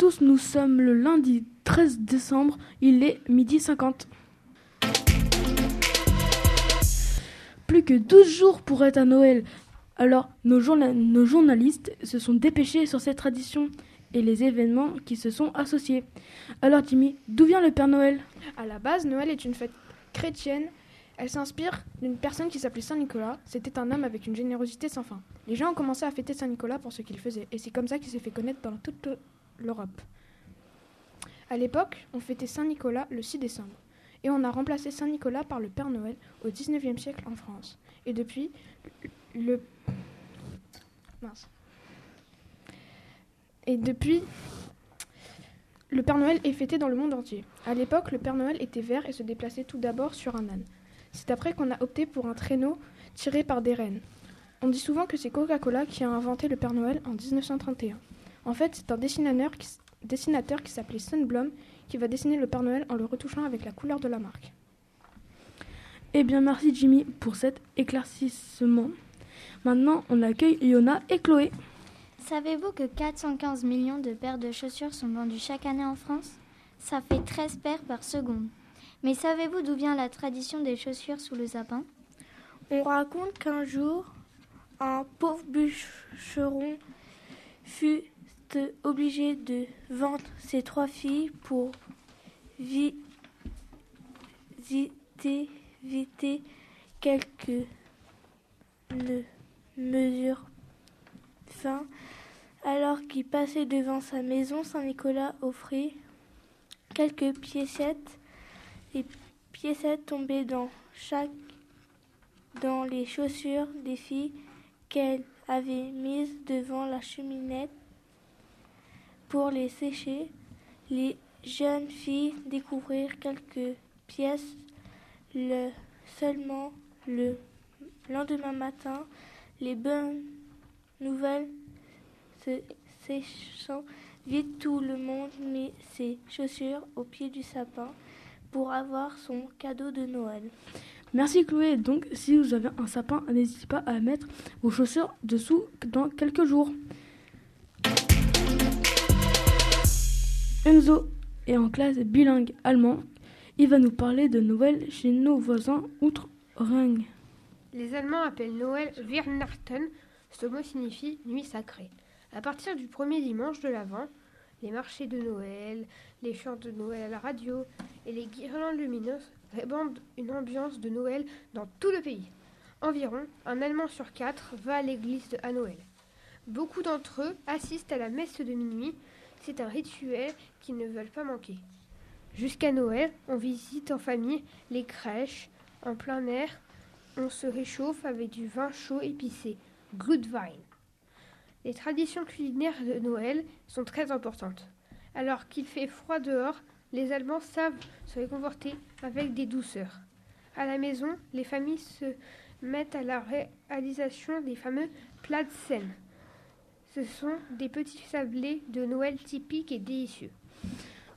tous, nous sommes le lundi 13 décembre, il est midi 50. Plus que 12 jours pour être à Noël. Alors, nos, nos journalistes se sont dépêchés sur cette tradition et les événements qui se sont associés. Alors Jimmy, d'où vient le Père Noël? À la base, Noël est une fête chrétienne. Elle s'inspire d'une personne qui s'appelait Saint Nicolas. C'était un homme avec une générosité sans fin. Les gens ont commencé à fêter Saint Nicolas pour ce qu'il faisait, et c'est comme ça qu'il s'est fait connaître dans toute l'Europe. À l'époque, on fêtait Saint Nicolas le 6 décembre, et on a remplacé Saint Nicolas par le Père Noël au 19e siècle en France. Et depuis, le. Et depuis, le Père Noël est fêté dans le monde entier. À l'époque, le Père Noël était vert et se déplaçait tout d'abord sur un âne. C'est après qu'on a opté pour un traîneau tiré par des rennes. On dit souvent que c'est Coca-Cola qui a inventé le Père Noël en 1931. En fait, c'est un dessinateur qui, dessinateur qui s'appelait Sunblom qui va dessiner le Père Noël en le retouchant avec la couleur de la marque. Eh bien, merci Jimmy pour cet éclaircissement. Maintenant, on accueille Iona et Chloé. Savez-vous que 415 millions de paires de chaussures sont vendues chaque année en France? Ça fait 13 paires par seconde. Mais savez-vous d'où vient la tradition des chaussures sous le sapin? On raconte qu'un jour, un pauvre bûcheron fut obligé de vendre ses trois filles pour éviter quelques mesures fin. Alors qu'il passait devant sa maison, Saint-Nicolas offrit quelques piécettes. Les piécettes tombaient dans chaque dans les chaussures des filles qu'elle avait mises devant la cheminée pour les sécher. Les jeunes filles découvrirent quelques pièces le, seulement le lendemain matin. Les bonnes nouvelles se séchant vite tout le monde mit ses chaussures au pied du sapin pour avoir son cadeau de Noël. Merci Chloé. Donc si vous avez un sapin, n'hésitez pas à mettre vos chaussures dessous dans quelques jours. Enzo est en classe bilingue allemand. Il va nous parler de Noël chez nos voisins outre-Rhin. Les Allemands appellent Noël Weihnachten. Ce mot signifie nuit sacrée. À partir du premier dimanche de l'Avent, les marchés de Noël, les chants de Noël à la radio et les guirlandes lumineuses répandent une ambiance de Noël dans tout le pays. Environ un Allemand sur quatre va à l'église à Noël. Beaucoup d'entre eux assistent à la messe de minuit. C'est un rituel qu'ils ne veulent pas manquer. Jusqu'à Noël, on visite en famille les crèches, en plein air, on se réchauffe avec du vin chaud épicé, Glühwein. Les traditions culinaires de Noël sont très importantes. Alors qu'il fait froid dehors, les Allemands savent se réconforter avec des douceurs. À la maison, les familles se mettent à la réalisation des fameux plats de Seine. Ce sont des petits sablés de Noël typiques et délicieux.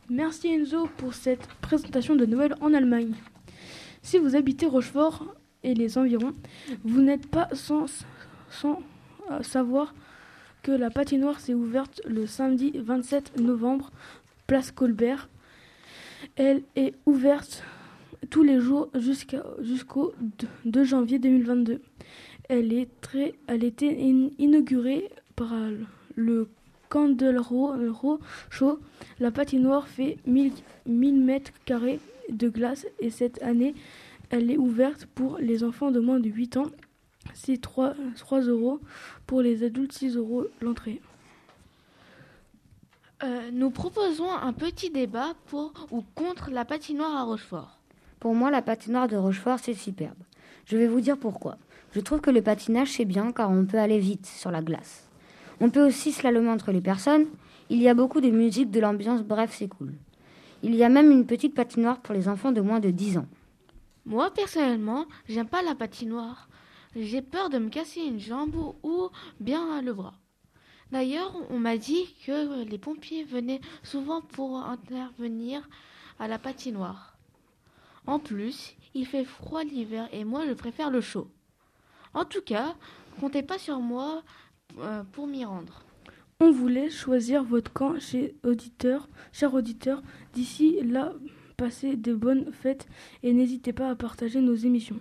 Merci Enzo pour cette présentation de Noël en Allemagne. Si vous habitez Rochefort et les environs, vous n'êtes pas sans, euh, savoir que la patinoire s'est ouverte le samedi 27 novembre, place Colbert. Elle est ouverte tous les jours jusqu'au 2 janvier 2022. Elle, est très, elle était inaugurée par le Candelro Show. La patinoire fait 1000, 1000 mètres carrés de glace et cette année, elle est ouverte pour les enfants de moins de 8 ans c'est 3, 3 euros. Pour les adultes, 6 euros l'entrée. Euh, nous proposons un petit débat pour ou contre la patinoire à Rochefort. Pour moi, la patinoire de Rochefort, c'est superbe. Je vais vous dire pourquoi. Je trouve que le patinage, c'est bien car on peut aller vite sur la glace. On peut aussi slalomer entre les personnes. Il y a beaucoup de musique, de l'ambiance, bref, c'est cool. Il y a même une petite patinoire pour les enfants de moins de 10 ans. Moi, personnellement, j'aime pas la patinoire. J'ai peur de me casser une jambe ou bien le bras. D'ailleurs, on m'a dit que les pompiers venaient souvent pour intervenir à la patinoire. En plus, il fait froid l'hiver et moi je préfère le chaud. En tout cas, comptez pas sur moi euh, pour m'y rendre. On voulait choisir votre camp chez auditeur, chers auditeurs. D'ici là, passez de bonnes fêtes et n'hésitez pas à partager nos émissions.